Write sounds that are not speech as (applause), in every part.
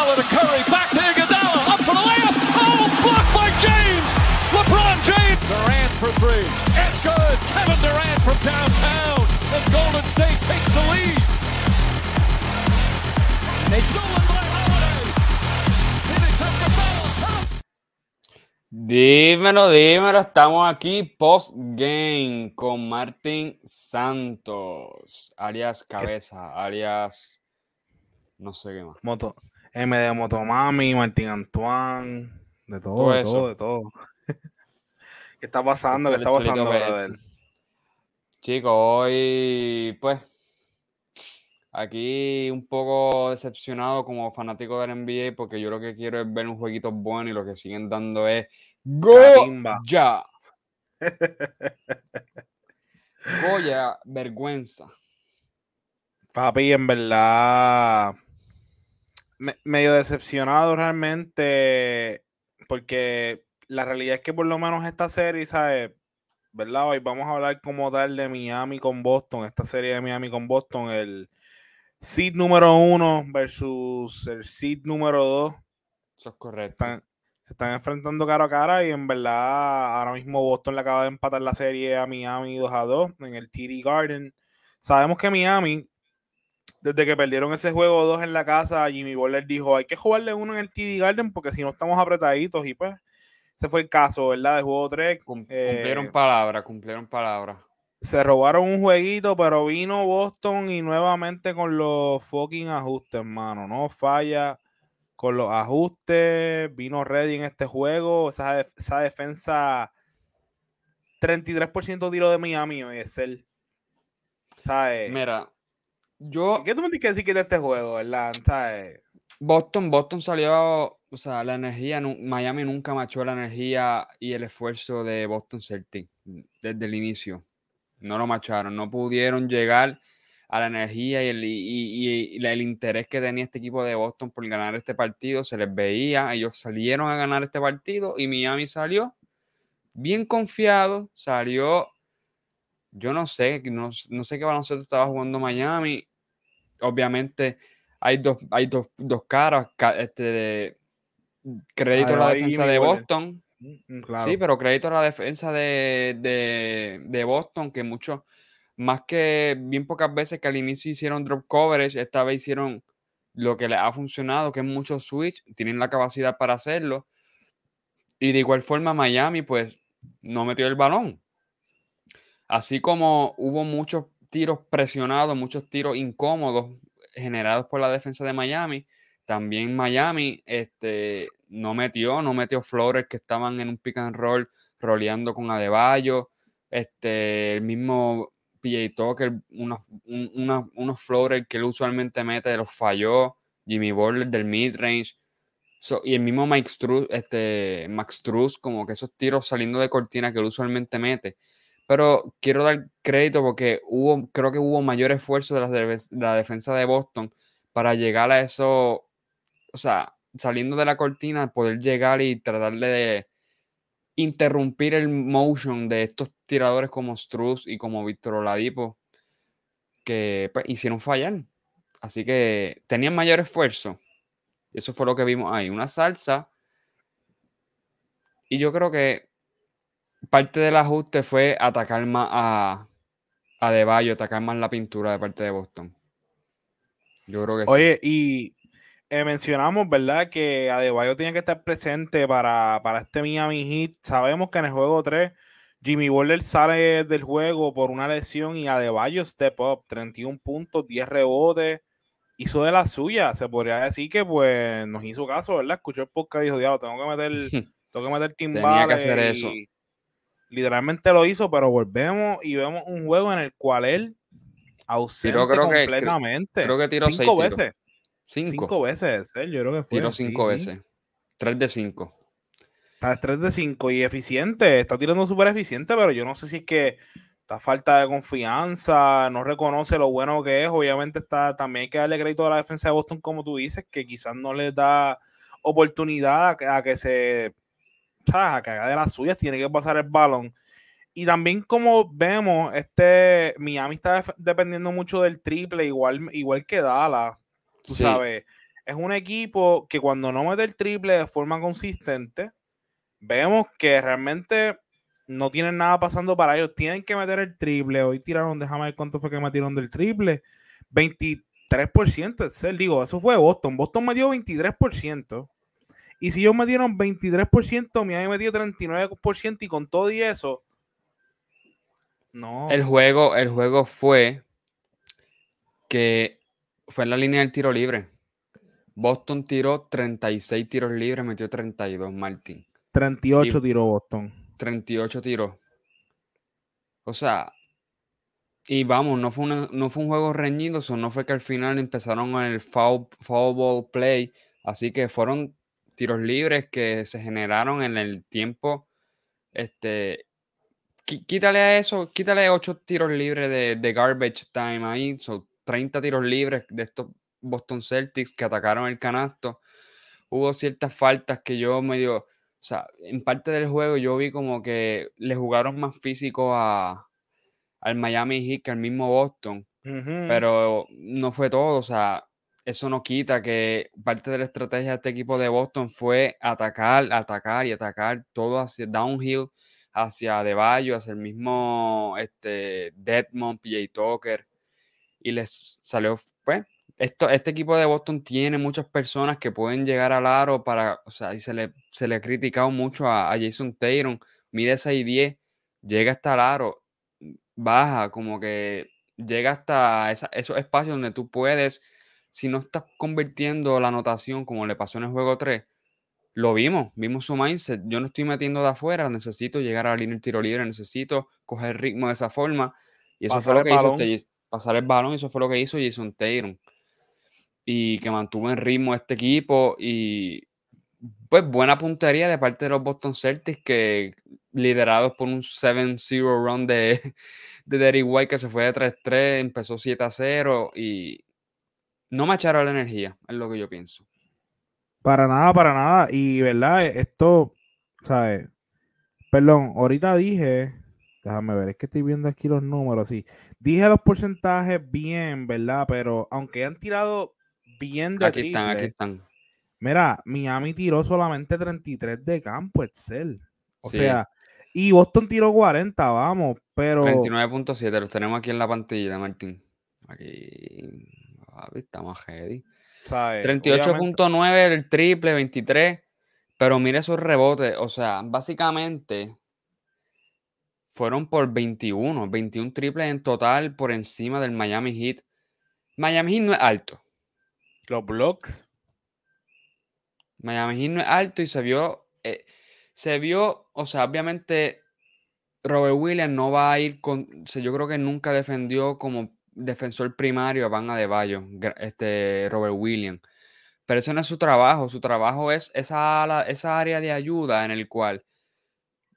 Iguodala to Curry, back to Iguodala, up for the layup. Oh, blocked by James. LeBron James. Durant for three. It's good. Kevin Durant from downtown. As Golden State takes the lead. Stolen by Holiday. Phoenix after foul. Dímelo, dímelo, estamos aquí post game con Martín Santos, alias Cabeza, alias no sé qué más. Moto, M de Motomami, Martín Antoine, de todo, Todo de todo, de todo. (laughs) ¿Qué está pasando? ¿Qué está pasando, brother? Chicos, hoy pues aquí un poco decepcionado como fanático del NBA porque yo lo que quiero es ver un jueguito bueno y lo que siguen dando es. Goya. Goya, vergüenza. (laughs) Papi, en verdad, me- medio decepcionado realmente, porque la realidad es que por lo menos esta serie, ¿sabes? ¿Verdad? Hoy vamos a hablar como tal de Miami con Boston, esta serie de Miami con Boston, el seed número uno versus el seed número dos. Eso es correcto. Están, se están enfrentando cara a cara y en verdad ahora mismo Boston le acaba de empatar la serie a Miami 2 a 2 en el TD Garden. Sabemos que Miami, desde que perdieron ese juego 2 en la casa, Jimmy Butler dijo, hay que jugarle uno en el TD Garden porque si no estamos apretaditos y pues ese fue el caso, ¿verdad? De juego 3. Cum- eh, cumplieron palabra, cumplieron palabra. se robaron un jueguito, pero vino Boston y nuevamente con los fucking ajustes, hermano. No falla con los ajustes. Vino ready en este juego. Esa, def- esa defensa, 33% tiro de Miami, es el. ¿Sabes? Mira, yo ¿Qué tú me tienes que decir que de este juego, verdad? ¿Sabes? Boston, Boston salió, o sea, la energía, Miami nunca machó la energía y el esfuerzo de Boston Celtics desde el inicio. No lo macharon, no pudieron llegar a la energía y el, y- y- el interés que tenía este equipo de Boston por ganar este partido. Se les veía, ellos salieron a ganar este partido y Miami salió bien confiado, salió, yo no sé, no, no sé qué baloncesto estaba jugando Miami. Obviamente hay dos, hay dos, dos caras, ca- este, de crédito a la defensa de. Boston. Mm, Claro. Sí, pero crédito a la defensa de, de, de Boston, que mucho, más que bien pocas veces que al inicio hicieron drop coverage, esta vez hicieron lo que les ha funcionado, que es mucho switch, tienen la capacidad para hacerlo. Y de igual forma Miami, pues, no metió el balón. Así como hubo muchos tiros presionados, muchos tiros incómodos generados por la defensa de Miami, también Miami este, no metió, no metió floaters que estaban en un pick and roll roleando con Adebayo, este, el mismo PJ Tucker, unos, floaters que él usualmente mete, los falló, Jimmy Butler del mid-range, So, y el mismo Mike Struz, este, Max Struz, como que esos tiros saliendo de cortina que él usualmente mete. Pero quiero dar crédito porque hubo, creo que hubo mayor esfuerzo de la, def- la defensa de Boston para llegar a eso, o sea, saliendo de la cortina, poder llegar y tratarle de interrumpir el motion de estos tiradores como Struz y como Víctor Oladipo, que pues, hicieron fallar. Así que tenían mayor esfuerzo. Eso fue lo que vimos ahí, una salsa. Y yo creo que parte del ajuste fue atacar más a, a De Bayo, atacar más la pintura de parte de Boston. Yo creo que sí. Oye, y eh, mencionamos, ¿verdad? Que Adebayo tiene que estar presente para, para este Miami Heat. Sabemos que en el juego 3, Jimmy Butler sale del juego por una lesión y Adebayo step up, 31 puntos, 10 rebotes, hizo de la suya. Se podría decir que pues nos hizo caso, ¿verdad? Escuchó el podcast y dijo, diablo, tengo que meter, (laughs) tengo que meter Tenía que hacer timbales", eso. y Literalmente lo hizo, pero volvemos y vemos un juego en el cual él ausente creo que- creo- completamente. creo que tiró cinco veces. Cinco. Cinco veces, él, yo creo que fue. Tiró cinco sí. veces. Tres de cinco. Está 3 de 5 y eficiente, está tirando súper eficiente, pero yo no sé si es que está falta de confianza, no reconoce lo bueno que es. Obviamente está, también hay que darle crédito a la defensa de Boston, como tú dices, que quizás no les da oportunidad a que se ¿sabes? a que haga de las suyas, tiene que pasar el balón. Y también como vemos, este Miami está dependiendo mucho del triple, igual, igual que Dallas, tú Sí. sabes. es un equipo que cuando no mete el triple de forma consistente, vemos que realmente no tienen nada pasando para ellos. Tienen que meter el triple. Hoy tiraron, déjame ver cuánto fue que metieron del triple. 23%, es digo, eso fue Boston. Boston metió 23%. Y si ellos metieron 23%, Miami metió 39% y con todo y eso, no. El juego, el juego fue que fue en la línea del tiro libre. Boston tiró 36 tiros libres, metió 32 Martín. 38 tiró Boston. 38 tiros. O sea, y vamos, no fue, no fue un juego reñido, no fue que al final empezaron el foul, foul ball play, así que fueron tiros libres que se generaron en el tiempo. Este, quítale a eso, quítale 8 tiros libres de, garbage time ahí, son 30 tiros libres de estos Boston Celtics que atacaron el canasto. Hubo ciertas faltas que yo medio, o sea, en parte del juego yo vi como que le jugaron más físico a, al Miami Heat que al mismo Boston, pero no fue todo, o sea, eso no quita que parte de la estrategia de este equipo de Boston fue atacar, atacar y atacar todo hacia downhill, hacia Deballo, hacia el mismo este, PJ Tucker, y les salió, pues, esto, este equipo de Boston tiene muchas personas que pueden llegar al aro para, o sea, y se le, se le ha criticado mucho a, Jason Taylor, mide 6'10, llega hasta el aro, baja, como que llega hasta esos espacios donde tú puedes si no estás convirtiendo la anotación como le pasó en el juego 3, lo vimos, vimos su mindset. Yo no estoy metiendo de afuera, necesito llegar a la línea del tiro libre, necesito coger ritmo de esa forma. Y eso fue lo que hizo este, pasar el balón, y eso fue lo que hizo Jason Tatum. Y que mantuvo en ritmo este equipo. Y pues buena puntería de parte de los Boston Celtics, que liderados por un 7-0 run de, (laughs) de Derry White, que se fue de 3-3, empezó 7-0 y no me echaron la energía, es lo que yo pienso. Para nada, para nada. Y, ¿verdad? Esto, ¿sabes? Perdón, ahorita dije, déjame ver, es que estoy viendo aquí los números, sí. Dije los porcentajes bien, ¿verdad? Pero aunque han tirado bien de Aquí están, aquí están. Mira, Miami tiró solamente 33 de campo, Excel. O sea, y Boston tiró 40, vamos, pero... 29.7, los tenemos aquí en la pantalla, Martín. Aquí estamos heavy. 38.9 el triple, 23. Pero mire esos rebotes. O sea, básicamente fueron por 21. 21 triples en total por encima del Miami Heat. Miami Heat no es alto. Los blocks. Miami Heat no es alto y se vio. Eh, se vio, o sea, obviamente Robert Williams no va a ir con. yo creo que nunca defendió como defensor primario van a de Bayo, este Robert Williams. Pero eso no es su trabajo, su trabajo es esa, esa área de ayuda en el cual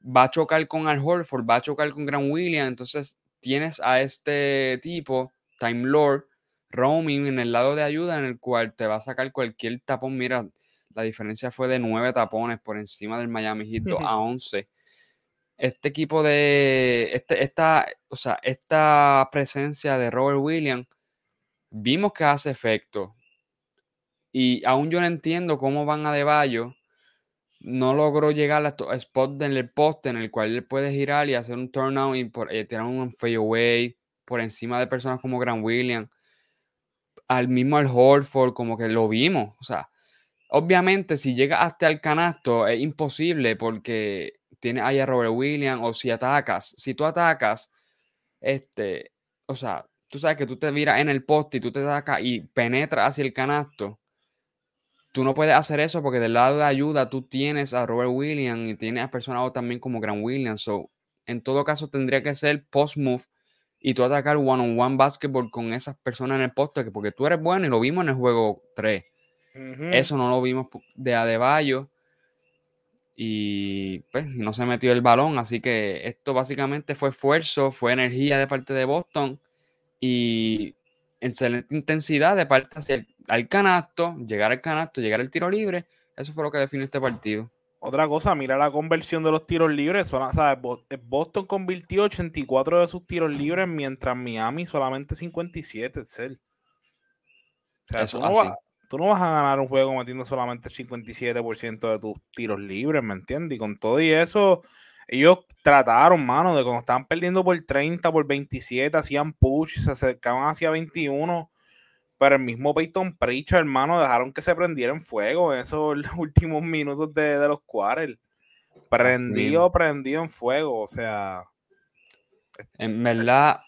va a chocar con Al Horford, va a chocar con Grant Williams, entonces tienes a este tipo, Time Lord, roaming en el lado de ayuda en el cual te va a sacar cualquier tapón. Mira, la diferencia fue de nueve tapones por encima del Miami Heat (laughs) a 11 este equipo de este, esta, o sea, esta presencia de Robert Williams, vimos que hace efecto. Y aún yo no entiendo cómo van a De Bayo. No logró llegar a spot en el poste en el cual él puede girar y hacer un turnout y por, eh, tirar un fadeaway por encima de personas como Grant Williams. Al mismo al Horford, como que lo vimos. O sea, obviamente si llega hasta el canasto es imposible porque tiene ahí a Robert Williams, o si atacas, si tú atacas, este, o sea, tú sabes que tú te miras en el poste y tú te atacas y penetras hacia el canasto, tú no puedes hacer eso porque del lado de ayuda tú tienes a Robert Williams y tienes a personas también como Grant Williams, so, en todo caso tendría que ser post move y tú atacar one on one basketball con esas personas en el poste, porque tú eres bueno y lo vimos en el juego 3. Eso no lo vimos de Adebayo y pues no se metió el balón, así que esto básicamente fue esfuerzo, fue energía de parte de Boston y excelente intensidad de parte hacia el al canasto, llegar al canasto, llegar al tiro libre, eso fue lo que definió este partido. Otra cosa, mira la conversión de los tiros libres. Eh, Boston convirtió 84 de sus tiros libres, mientras Miami solamente 57. Es O sea, tú no vas a ganar un juego metiendo solamente el 57% de tus tiros libres, ¿me entiendes? Y con todo y eso, ellos trataron, mano, de cuando estaban perdiendo por 30, por 27, hacían push, se acercaban hacia 21, pero el mismo Peyton Pritchard, hermano, dejaron que se prendiera en fuego en esos (laughs) últimos minutos de, de los quarters. Prendido, prendido en fuego, o sea. En verdad.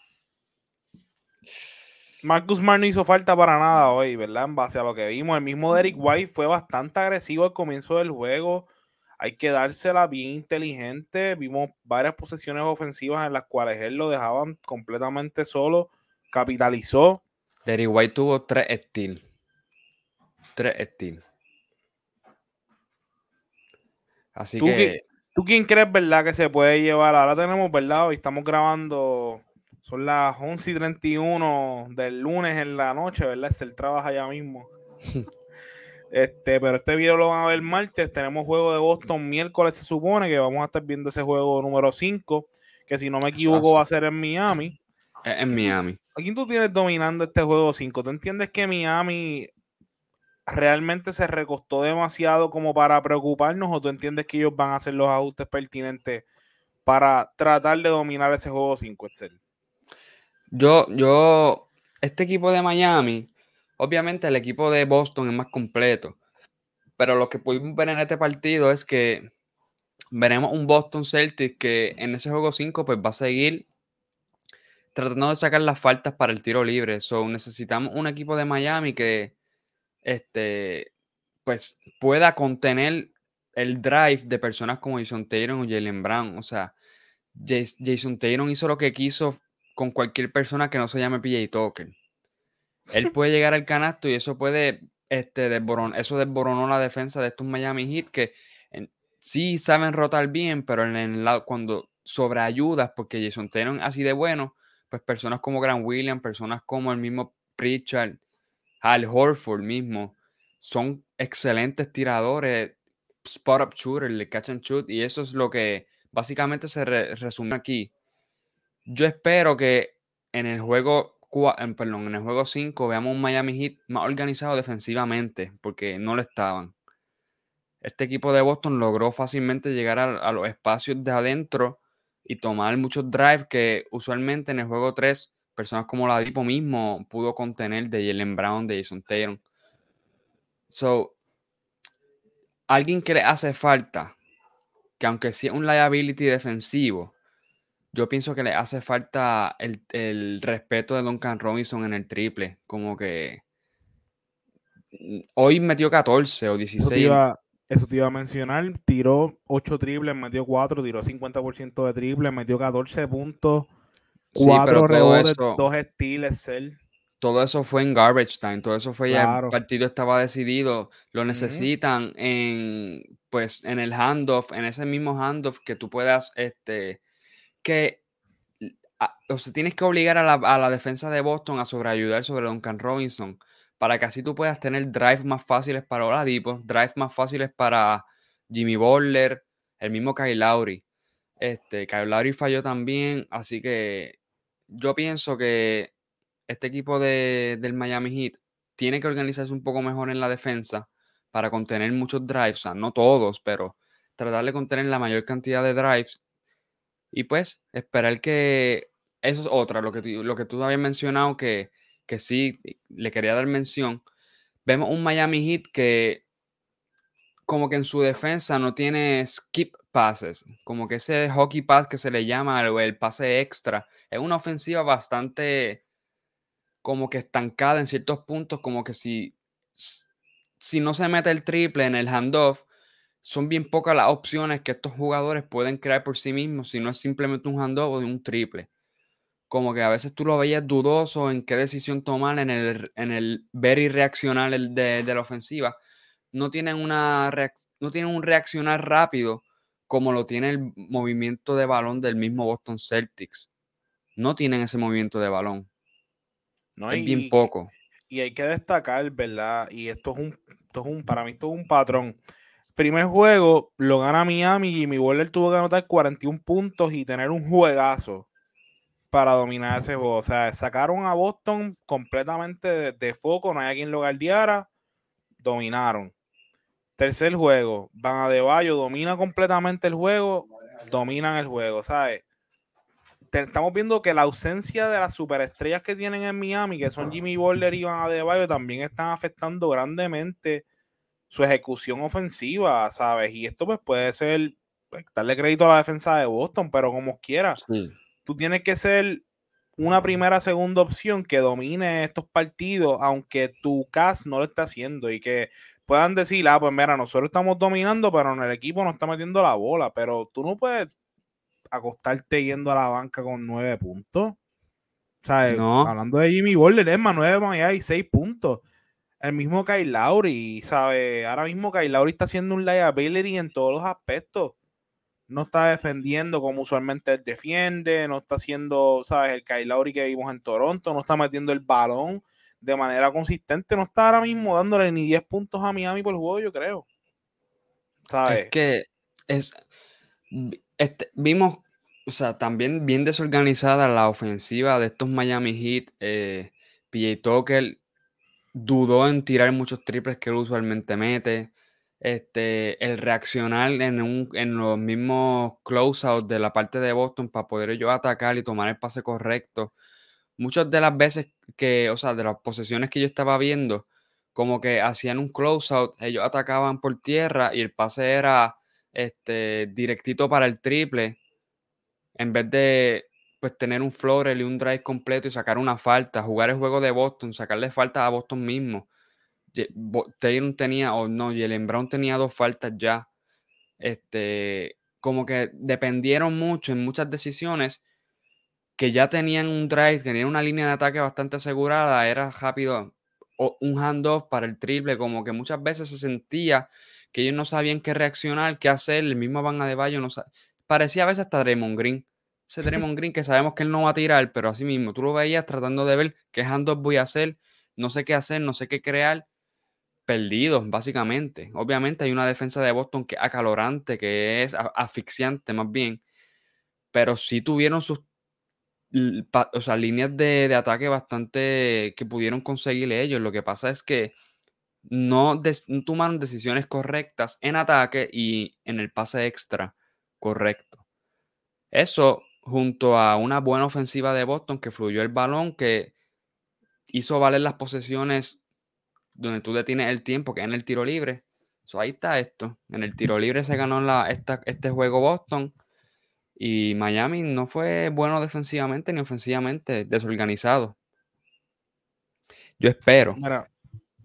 Marcus Smart no hizo falta para nada hoy, ¿verdad? En base a lo que vimos. El mismo Derek White fue bastante agresivo al comienzo del juego. Hay que dársela bien inteligente. Vimos varias posesiones ofensivas en las cuales él lo dejaban completamente solo. Capitalizó. Derek White tuvo tres steals. Tres steals. Así que. ¿Tú quién crees, verdad, que se puede llevar? Ahora tenemos, ¿verdad? Hoy estamos grabando. Son las 11 y 31 del lunes en la noche, ¿verdad? Es el trabajo allá mismo. (laughs) este, pero este video lo van a ver martes. Tenemos juego de Boston miércoles, se supone que vamos a estar viendo ese juego número 5, que si no me equivoco va a ser en Miami. En Miami. ¿A quién tú tienes dominando este juego 5? ¿Tú entiendes que Miami realmente se recostó demasiado como para preocuparnos o tú entiendes que ellos van a hacer los ajustes pertinentes para tratar de dominar ese juego 5, Excel? Yo, yo, este equipo de Miami, obviamente el equipo de Boston es más completo, pero lo que pudimos ver en este partido es que veremos un Boston Celtics que en ese juego 5 pues va a seguir tratando de sacar las faltas para el tiro libre. So, necesitamos un equipo de Miami que este, pues pueda contener el drive de personas como Jason Taylor o Jalen Brown. O sea, Jason Taylor hizo lo que quiso con cualquier persona que no se llame PJ Tucker. Él puede llegar al canasto y eso puede, este, eso desboronó la defensa de estos Miami Heat que sí saben rotar bien, pero en el lado, cuando sobreayudas, porque Jason Taylor así de bueno, pues personas como Grant Williams, personas como el mismo Pritchard, al Horford mismo, son excelentes tiradores, spot-up shooter, le catch and shoot, y eso es lo que básicamente se resume aquí. Yo espero que en el juego, perdón, en el juego 5 veamos un Miami Heat más organizado defensivamente, porque no lo estaban. Este equipo de Boston logró fácilmente llegar a, a los espacios de adentro y tomar muchos drives que usualmente en el juego 3 personas como la Dipo mismo pudo contener de Jalen Brown, de Jason Taylor. So, alguien que le hace falta, que aunque sea un liability defensivo, yo pienso que le hace falta el, respeto de Duncan Robinson en el triple. Como que mm, hoy metió 14 o 16. Eso te iba, a mencionar. Tiró 8 triples, metió 4, tiró 50% de triple, metió 14 puntos Cuatro rebotes, dos estiles, Todo eso fue en garbage time, todo eso fue ya el partido estaba decidido, lo necesitan en pues en el handoff, en ese mismo handoff que tú puedas este que o sea, tienes que obligar a la, defensa de Boston a sobreayudar sobre Duncan Robinson para que así tú puedas tener drives más fáciles para Oladipo, drives más fáciles para Jimmy Butler, el mismo Kyle Lowry. Este, Kyle Lowry falló también, así que yo pienso que este equipo de, del Miami Heat tiene que organizarse un poco mejor en la defensa para contener muchos drives, o sea, no todos, pero tratar de contener la mayor cantidad de drives y pues esperar que eso es otra, lo que, tú, lo que tú habías mencionado que, que sí le quería dar mención. Vemos un Miami Heat que como que en su defensa no tiene skip passes, como que ese hockey pass que se le llama el pase extra, es una ofensiva bastante como que estancada en ciertos puntos, como que si, si no se mete el triple en el handoff, son bien pocas las opciones que estos jugadores pueden crear por sí mismos, si no es simplemente un handoff o un triple. Como que a veces tú lo veías dudoso en qué decisión tomar en el, en el ver y reaccionar de, de la ofensiva no tienen, una no tienen un reaccionar rápido como lo tiene el movimiento de balón del mismo Boston Celtics. No tienen ese movimiento de balón. No, es bien poco. Y hay que destacar, ¿verdad? Y esto es un, esto es un para mí esto es un patrón. Primer juego lo gana Miami y mi Waller tuvo que anotar 41 puntos y tener un juegazo para dominar ese juego. O sea, sacaron a Boston completamente de, de foco, no hay quien lo guardiara dominaron. Tercer juego, Van de Bayo domina completamente el juego, dominan el juego, ¿sabes? estamos viendo que la ausencia de las superestrellas que tienen en Miami, que son Jimmy Butler y Van Adebayo, también están afectando grandemente su ejecución ofensiva, ¿sabes? Y esto pues puede ser, pues, darle crédito a la defensa de Boston, pero como quieras, tú tienes que ser una primera, segunda opción que domine estos partidos, aunque tu cast no lo esté haciendo y que puedan decir, ah, pues mira, nosotros estamos dominando, pero en el equipo no está metiendo la bola, pero tú no puedes acostarte yendo a la banca con nueve puntos. ¿Sabes? Hablando de Jimmy Butler, es más, nueve más hay seis puntos. El mismo Kyle Lowry, ¿sabes? Ahora mismo Kyle Lowry está haciendo un liability en todos los aspectos. No está defendiendo como usualmente defiende, no está haciendo, ¿sabes? El Kyle Lowry que vimos en Toronto, no está metiendo el balón de manera consistente, no está ahora mismo dándole ni 10 puntos a Miami por juego, yo creo. ¿Sabes? Es que es, este, vimos, o sea, también bien desorganizada la ofensiva de estos Miami Heat. Eh, PJ Tucker dudó en tirar muchos triples que él usualmente mete. Este, el reaccionar en, un, en los mismos closeouts de la parte de Boston para poder yo atacar y tomar el pase correcto. Muchas de las veces que, o sea, de las posesiones que yo estaba viendo, como que hacían un closeout, ellos atacaban por tierra y el pase era este, directito para el triple, en vez de pues tener un floater y un drive completo y sacar una falta, jugar el juego de Boston, sacarle falta a Boston mismo. Taylor tenía, o no, Jalen Brown tenía dos faltas ya. Este, como que dependieron mucho en muchas decisiones que ya tenían un drive, tenían una línea de ataque bastante asegurada, era rápido un handoff para el triple, como que muchas veces se sentía que ellos no sabían qué reaccionar, qué hacer. El mismo Van Adebayo no parecía a veces hasta Draymond Green. Ese Draymond Green que sabemos que él no va a tirar, pero así mismo tú lo veías tratando de ver qué handoff voy a hacer, no sé qué hacer, no sé qué crear. Perdidos, básicamente. Obviamente hay una defensa de Boston que es acalorante, que es asfixiante más bien, pero sí tuvieron sus o sea, líneas de, de, ataque bastante que pudieron conseguir ellos. Lo que pasa es que no, tomaron decisiones correctas en ataque y en el pase extra correcto. Eso junto a una buena ofensiva de Boston que fluyó el balón, que hizo valer las posesiones donde tú detienes el tiempo, que en el tiro libre. ahí está esto. En el tiro libre se ganó la, este juego Boston. Y Miami no fue bueno defensivamente ni ofensivamente, desorganizado. Yo espero.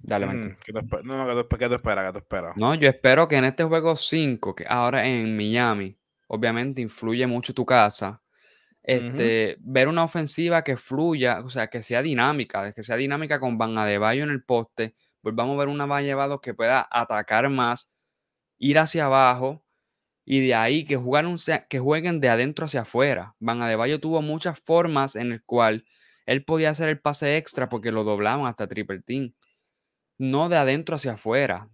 Dale, mm, no, no, ¿qué tú, esperas? No, yo espero que en este juego 5, que ahora en Miami, obviamente influye mucho tu casa, este, ver una ofensiva que fluya, o sea, que sea dinámica, que sea dinámica con Van Adebayo en el poste, volvamos a ver una Valle que pueda atacar más, ir hacia abajo y de ahí que, jueguen, que jueguen de adentro hacia afuera. Van Adebayo tuvo muchas formas en el cual él podía hacer el pase extra porque lo doblaban hasta triple team no de adentro hacia afuera.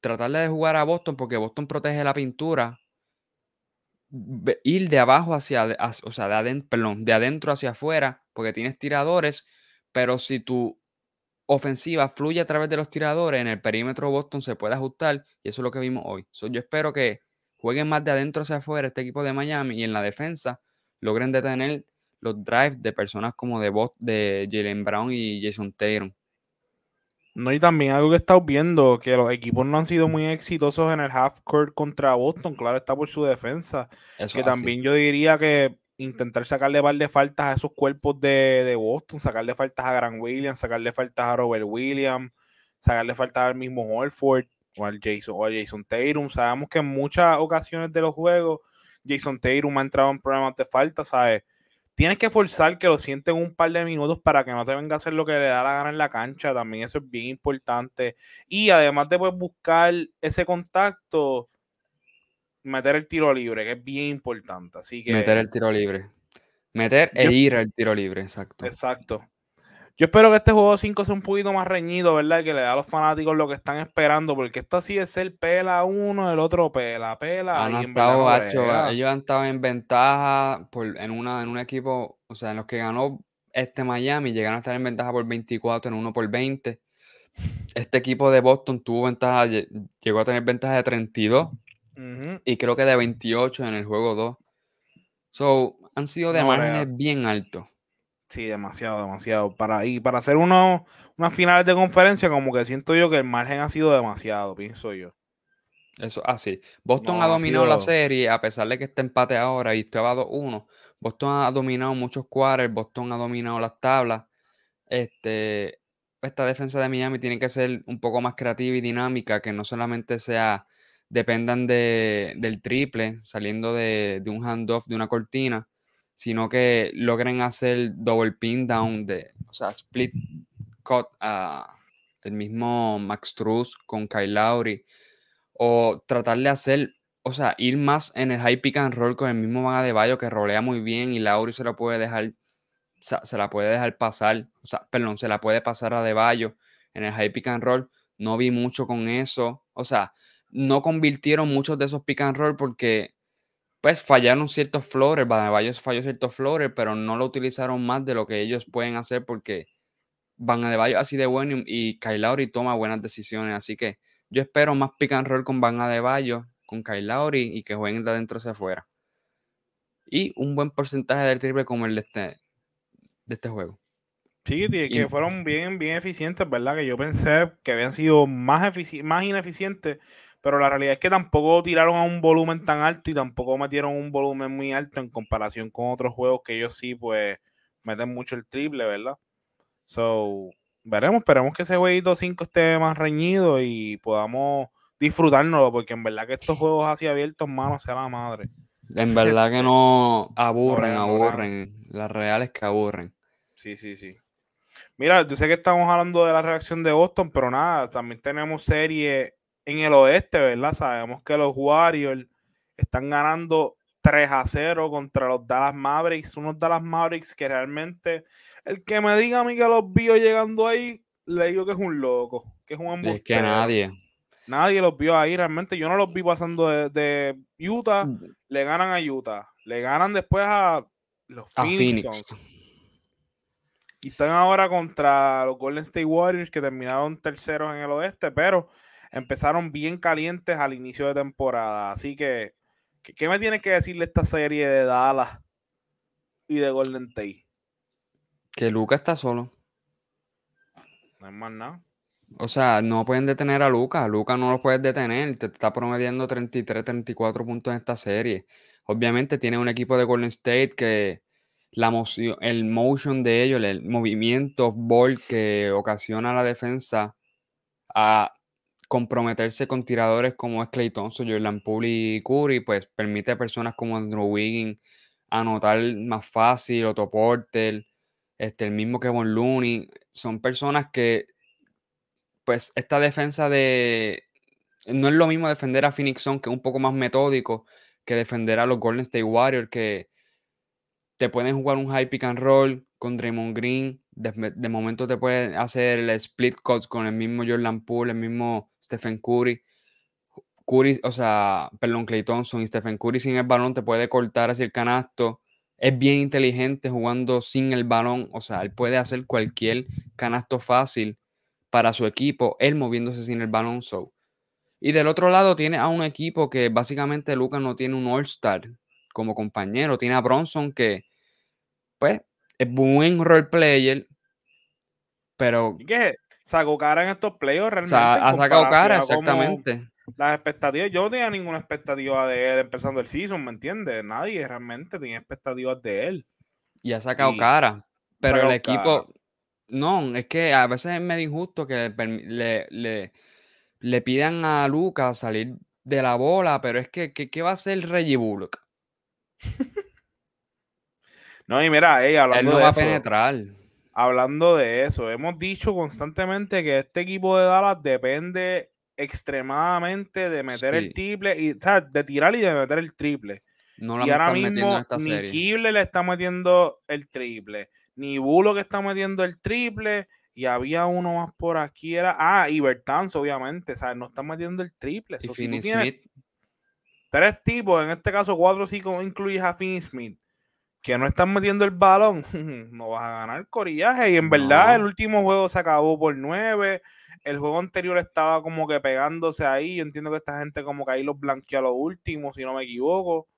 Tratarle de jugar a Boston porque Boston protege la pintura. Ir de abajo hacia, o sea, de adentro, de adentro hacia afuera, porque tienes tiradores, pero si tu ofensiva fluye a través de los tiradores, en el perímetro Boston se puede ajustar, y eso es lo que vimos hoy. yo espero que jueguen más de adentro hacia afuera este equipo de Miami y en la defensa logren detener los drives de personas como de, de Jalen Brown y Jason Taylor. No, y también algo que he estado viendo, que los equipos no han sido muy exitosos en el half court contra Boston, claro, está por su defensa. que también yo diría que intentar sacarle par de faltas a esos cuerpos de, Boston, sacarle faltas a Grant Williams, sacarle faltas a Robert Williams, sacarle faltas al mismo Holford o al Jason, o Jason Tatum. Sabemos que en muchas ocasiones de los juegos Jason Tatum ha entrado en problemas de falta, ¿sabes? Tienes que forzar que lo sienten un par de minutos para que no te venga a hacer lo que le da la gana en la cancha. También eso es bien importante. Y además de pues, buscar ese contacto, meter el tiro libre, que es bien importante. Así que. Meter el tiro libre. Meter e ir al tiro libre, exacto. Exacto. Yo espero que este juego 5 sea un poquito más reñido, ¿verdad? Que le da a los fanáticos lo que están esperando, porque esto así es el pela uno, el otro pela, pela. Han estado, ellos han estado en ventaja por, en, una, en un equipo, o sea, en los que ganó este Miami, llegaron a estar en ventaja por 24, en uno por 20. este equipo de Boston tuvo ventaja, llegó a tener ventaja de 32 y creo que de 28 en el juego 2. So, han sido de márgenes bien altos. Sí, demasiado, demasiado. Para, y para hacer uno, unas finales de conferencia, como que siento yo que el margen ha sido demasiado, pienso yo. Eso así. Boston ha dominado la serie, a pesar de que está empate ahora y estaba 2-1. Boston ha dominado muchos quarters, Boston ha dominado las tablas. Este, esta defensa de Miami tiene que ser un poco más creativa y dinámica, que no solamente sea dependan de, del triple saliendo de, de un handoff de una cortina, sino que logren hacer double pin down, de, o sea, split cut a el mismo Max Truss con Kyle Lowry, o tratar de hacer, o sea, ir más en el high pick and roll con el mismo Van de Bayo que rolea muy bien y Lowry se lo puede dejar, se la puede dejar pasar, o sea, perdón, se la puede pasar a De Bayo en el high pick and roll. No vi mucho con eso, o sea, no convirtieron muchos de esos pick and roll porque pues fallaron ciertos floores, Bayo falló ciertos floores, pero no lo utilizaron más de lo que ellos pueden hacer porque Van Bayo así de bueno y Kyle Lowry toma buenas decisiones, así que yo espero más pick and roll con Van Bayo, con Kyle Lowry y que jueguen de adentro hacia afuera. Y un buen porcentaje del triple como el de este, de este juego. Sí, que fueron bien, bien eficientes, ¿verdad? Que yo pensé que habían sido más, más ineficientes pero la realidad es que tampoco tiraron a un volumen tan alto y tampoco metieron un volumen muy alto en comparación con otros juegos que ellos sí, pues, meten mucho el triple, ¿verdad? So, veremos, esperemos que ese jueguito 5 esté más reñido y podamos disfrutárnoslo, porque en verdad que estos juegos así abiertos, mano, sea la madre. En verdad que no aburren, aburren. Las reales que aburren. Sí, sí, sí. Mira, yo sé que estamos hablando de la reacción de Boston, pero nada, también tenemos serie en el oeste, ¿verdad? Sabemos que los Warriors están ganando 3 a 0 contra los Dallas Mavericks, unos Dallas Mavericks que realmente el que me diga a mí que los vio llegando ahí, le digo que es un loco, que es un embustero. Es que nadie. Nadie los vio ahí realmente. Yo no los vi pasando de, Utah, mm. le ganan a Utah, le ganan después a los Phoenix. Y están ahora contra los Golden State Warriors que terminaron terceros en el oeste, pero empezaron bien calientes al inicio de temporada. Así que, ¿qué me tiene que decirle esta serie de Dallas y de Golden State? Que Luca está solo. No es más nada. O sea, no pueden detener a Luca. Luca no lo puedes detener. Te está promediando 33, 34 puntos en esta serie. Obviamente tiene un equipo de Golden State que la moción, el motion de ellos, el movimiento ball que ocasiona la defensa a comprometerse con tiradores como es Clay Thompson, Jordan Poole y Curry, pues permite a personas como Andrew Wiggins anotar más fácil, Otto Porter, este, el mismo Kevin Looney, son personas que, pues, esta defensa de, no es lo mismo defender a Phoenix Sun, que es un poco más metódico, que defender a los Golden State Warriors, que te pueden jugar un high pick and roll con Draymond Green, de, momento te puede hacer el split cut con el mismo Jordan Poole, el mismo Stephen Curry. Curry, o sea, perdón, Clay Thompson y Stephen Curry sin el balón te puede cortar hacia el canasto. Es bien inteligente jugando sin el balón, o sea, él puede hacer cualquier canasto fácil para su equipo, él moviéndose sin el balón. So. Y del otro lado tiene a un equipo que básicamente Lucas no tiene un All-Star como compañero, tiene a Bronson que pues es buen role player, pero... ¿Y qué? ¿Sacó cara en estos playoffs realmente? ha sacado cara, exactamente. Las expectativas, yo no tenía ninguna expectativa de él empezando el season, ¿me entiendes? Nadie realmente tenía expectativas de él. Y ha sacado cara, pero el equipo... No, es que a veces es medio injusto que le, le, le, pidan a Lucas salir de la bola, pero es que, ¿qué va a hacer Reggie Bullock? (laughs) No, y mira, hablando Él no de va eso, a penetrar. Hablando de eso, hemos dicho constantemente que este equipo de Dallas depende extremadamente de meter el triple, y, o sea, de tirar y de meter el triple. No y ahora mismo ni Kible le está metiendo el triple, ni Bulo que está metiendo el triple, y había uno más por aquí, era, ah, y Bertans, obviamente, ¿sabes? No está metiendo el triple. Y Smith. Tres tipos, en este caso cuatro sí incluyes a Finney Smith que no están metiendo el balón, (laughs) no vas a ganar corillaje. Y en verdad, el último juego se acabó por nueve. El juego anterior estaba como que pegándose ahí. Yo entiendo que esta gente como que ahí los blanqueó a los últimos, si no me equivoco.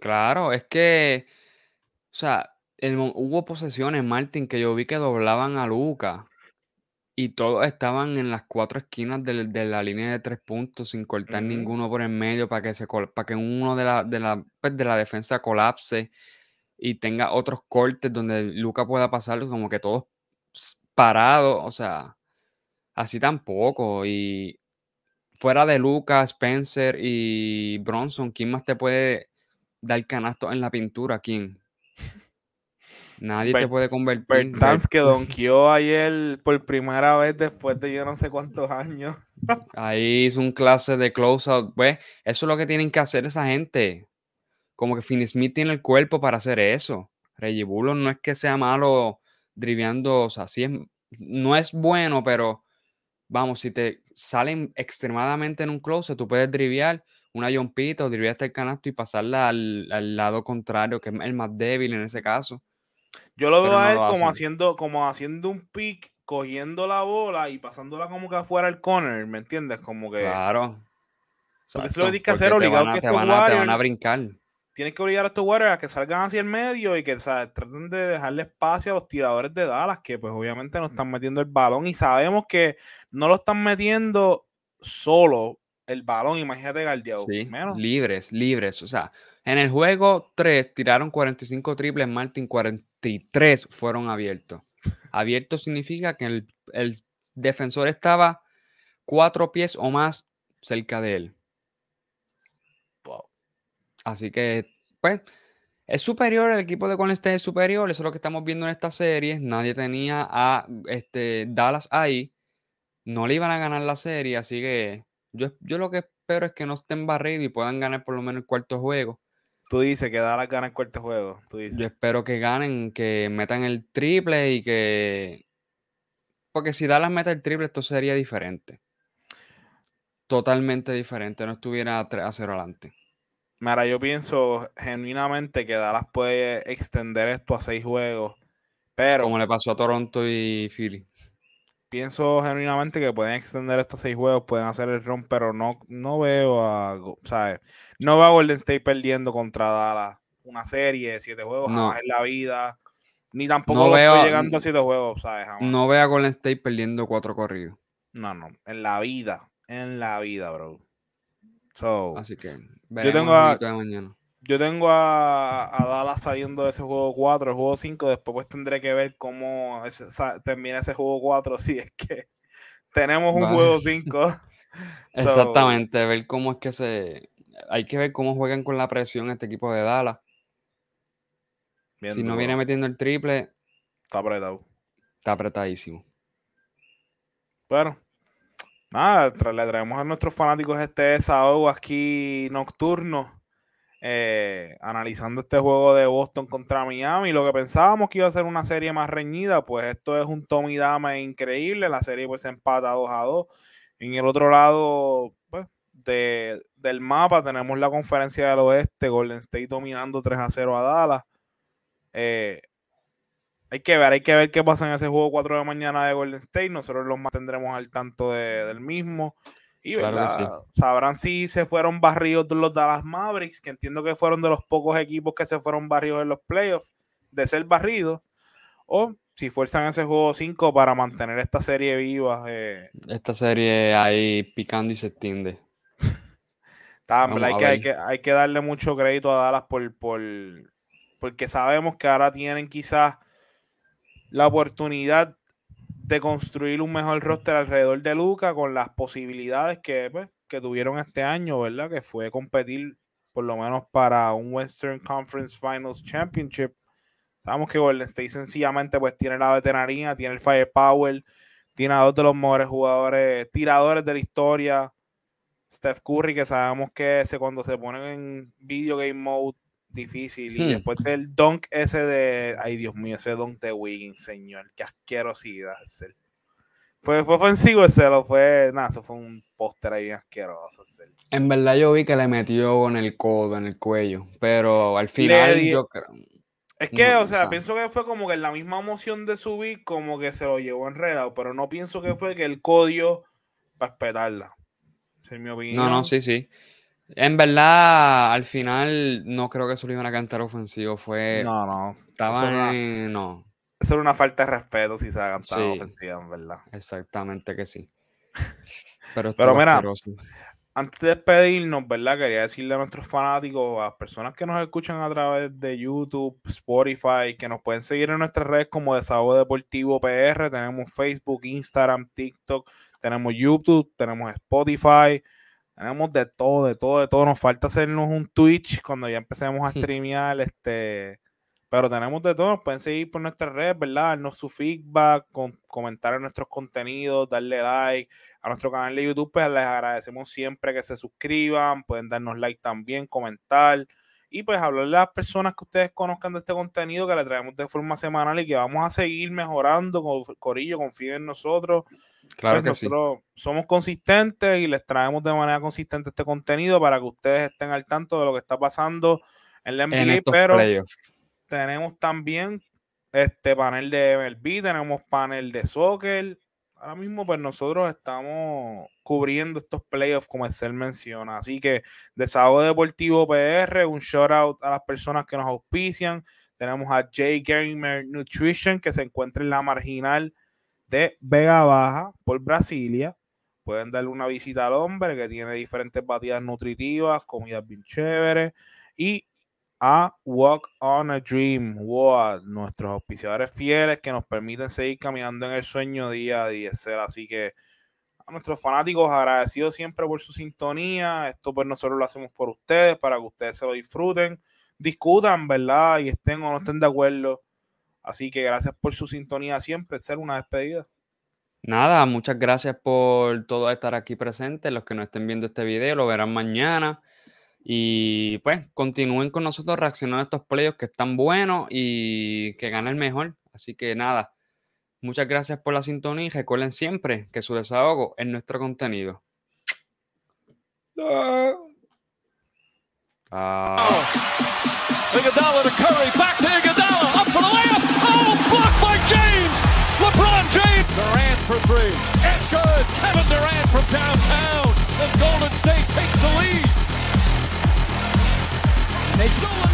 Claro, es que, o sea, hubo posesiones, Martín, que yo vi que doblaban a Luca y todos estaban en las cuatro esquinas de, la línea de tres puntos sin cortar ninguno por el medio para que, se, para que uno de la, de, la, pues, de la defensa colapse y tenga otros cortes donde Luca pueda pasar como que todos parados, o sea, así tampoco. Y fuera de Luca, Spencer y Bronson, ¿quién más te puede dar canasto en la pintura? ¿Quién? Nadie te puede convertir. Bertans que (laughs) donkeó ayer por primera vez después de yo no sé cuántos años. Ahí hizo un clase de close-out. Pues, eso es lo que tienen que hacer esa gente. Como que Finn Smith tiene el cuerpo para hacer eso. Reggie Bullock no es que sea malo driviando, o sea, sí es, no es bueno, pero vamos, si te salen extremadamente en un close, tú puedes driviar una jumpita o driviar hasta el canasto y pasarla al, al, lado contrario, que es el más débil en ese caso. Yo lo veo a él como haciendo, como haciendo un pick, cogiendo la bola y pasándola como que afuera al corner, ¿me entiendes? Como que. Claro. Porque eso lo tienes que hacer obligado que te van, a, te van a brincar. Tienes que obligar a estos Warriors a que salgan hacia el medio y que traten de dejarle espacio a los tiradores de Dallas, que pues obviamente no están metiendo el balón y sabemos que no lo están metiendo solo el balón, imagínate Gardiao. Sí, libres, libres. O sea, en el juego 3 tiraron 45 triples, Martin 43 fueron abiertos. Abierto significa que el, defensor estaba cuatro pies o más cerca de él. Así que, pues, es superior, el equipo de Golden State es superior, eso es lo que estamos viendo en esta serie. Nadie tenía a este, Dallas ahí, no le iban a ganar la serie, así que yo, yo lo que espero es que no estén barridos y puedan ganar por lo menos el cuarto juego. Tú dices que Dallas gana el cuarto juego. Tú dices. Yo espero que ganen, que metan el triple y que. Porque si Dallas mete el triple, esto sería diferente. Totalmente diferente. No estuviera 3 a 0 adelante. Mira, yo pienso genuinamente que Dallas puede extender esto a seis juegos. Pero. Como le pasó a Toronto y Philly pienso genuinamente que pueden extender estos seis juegos, pueden hacer el run, pero no, no veo a, ¿sabes? No veo a Golden State perdiendo contra Dallas una serie de siete juegos jamás en la vida, ni tampoco veo, llegando a siete juegos, ¿sabes? No veo a Golden State perdiendo cuatro corridos. No, no, en la vida, en la vida, bro. Así que yo tengo a, mañana yo tengo a, Dallas saliendo de ese juego 4, el juego 5, después pues tendré que ver cómo termina ese juego 4 (laughs) si es que tenemos un juego 5. (laughs) Exactamente, ver cómo es que se... Hay que ver cómo juegan con la presión este equipo de Dallas. si no viene metiendo el triple... Está apretado. Está apretadísimo. Bueno, nada, le traemos a nuestros fanáticos este desahogo aquí nocturno eh, analizando este juego de Boston contra Miami, lo que pensábamos que iba a ser una serie más reñida, pues esto es un Tommy Dama increíble, la serie pues empata 2 a 2. En el otro lado pues, del mapa tenemos la conferencia del oeste, Golden State dominando 3 a 0 a Dallas. Eh, hay que ver, hay que ver qué pasa en ese juego 4 de mañana de Golden State. Nosotros los mantendremos al tanto del mismo. Y sabrán si se fueron barridos los Dallas Mavericks, que entiendo que fueron de los pocos equipos que se fueron barridos en los playoffs, de ser barridos, o si fuerzan ese juego 5 para mantener esta serie viva. Eh. Esta serie ahí picando y se extiende. (laughs) hay, que, hay, que, hay que darle mucho crédito a Dallas por, por, porque sabemos que ahora tienen quizás la oportunidad de construir un mejor roster alrededor de Luca con las posibilidades que, pues, que tuvieron este año, ¿verdad? Que fue competir por lo menos para un Western Conference Finals Championship. Sabemos que Golden State sencillamente pues tiene la veteranía, tiene el firepower, tiene a dos de los mejores jugadores, tiradores de la historia. Steph Curry, que sabemos que ese cuando se pone en video game mode difícil. Y hmm. después del dunk ese de. Ay, Dios mío, ese dunk de Wiggins, señor. Qué asquerosidad. Fue, fue ofensivo ese, lo fue. Nada, eso fue un póster ahí asqueroso. En verdad, yo vi que le metió con el codo, en el cuello. Pero al final, yo creo. Es que, No, o o sea, pienso que fue como que la misma emoción de subir, como que se lo llevó enredado, pero no pienso que fue que el código para espetarla. Esa es mi opinión. No, no, sí, sí. En verdad, al final, no creo que iban a cantar ofensivo. Fue. No, no. Eso Estaban era, en- No, eso era una falta de respeto si se ha cantado Sí. ofensiva, en verdad. exactamente que sí. Pero, Pero mira, asqueroso. Antes de despedirnos, ¿verdad? Quería decirle a nuestros fanáticos, a las personas que nos escuchan a través de YouTube, Spotify, que nos pueden seguir en nuestras redes como Desahogo Deportivo PR. Tenemos Facebook, Instagram, TikTok, tenemos YouTube, tenemos Spotify, tenemos de todo, de todo, de todo. Nos falta hacernos un Twitch cuando ya empecemos a (laughs) streamear, este. Pero tenemos de todo, nos pueden seguir por nuestras redes, ¿verdad? Darnos su feedback, con, comentar en nuestros contenidos, darle like a nuestro canal de YouTube, pues les agradecemos siempre que se suscriban, pueden darnos like también, comentar y pues hablarle a las personas que ustedes conozcan de este contenido que le traemos de forma semanal y que vamos a seguir mejorando, con Corillo, confíen en nosotros. Claro Pues que sí. nosotros somos consistentes y les traemos de manera consistente este contenido para que ustedes estén al tanto de lo que está pasando en la NBA, En pero playoffs. tenemos también este panel de MLB, tenemos panel de soccer. Ahora mismo, pues nosotros estamos cubriendo estos playoffs, como el menciona. Así que, Desahogo Deportivo PR, un shout out a las personas que nos auspician. Tenemos a J Gamer Nutrition, que se encuentra en la marginal de Vega Baja, por Brasilia. Pueden darle una visita al hombre, que tiene diferentes batidas nutritivas, comidas bien chéveres. Y a Walk on a Dream, WOA, nuestros auspiciadores fieles que nos permiten seguir caminando en el sueño día a día. Así que a nuestros fanáticos agradecidos siempre por su sintonía. Esto pues nosotros lo hacemos por ustedes, para que ustedes se lo disfruten, discutan, ¿verdad? Y estén o no estén de acuerdo. Así que gracias por su sintonía siempre. Ser una despedida. Nada, muchas gracias por todo estar aquí presente. Los que no estén viendo este video lo verán mañana. Y pues continúen con nosotros reaccionando a estos playoffs que están buenos y que gane el mejor. Así que nada, muchas gracias por la sintonía y recuerden siempre que su desahogo es nuestro contenido. Ah. Iguodala for three. It's good. Kevin Durant from downtown. The Golden State takes the lead. They stole it.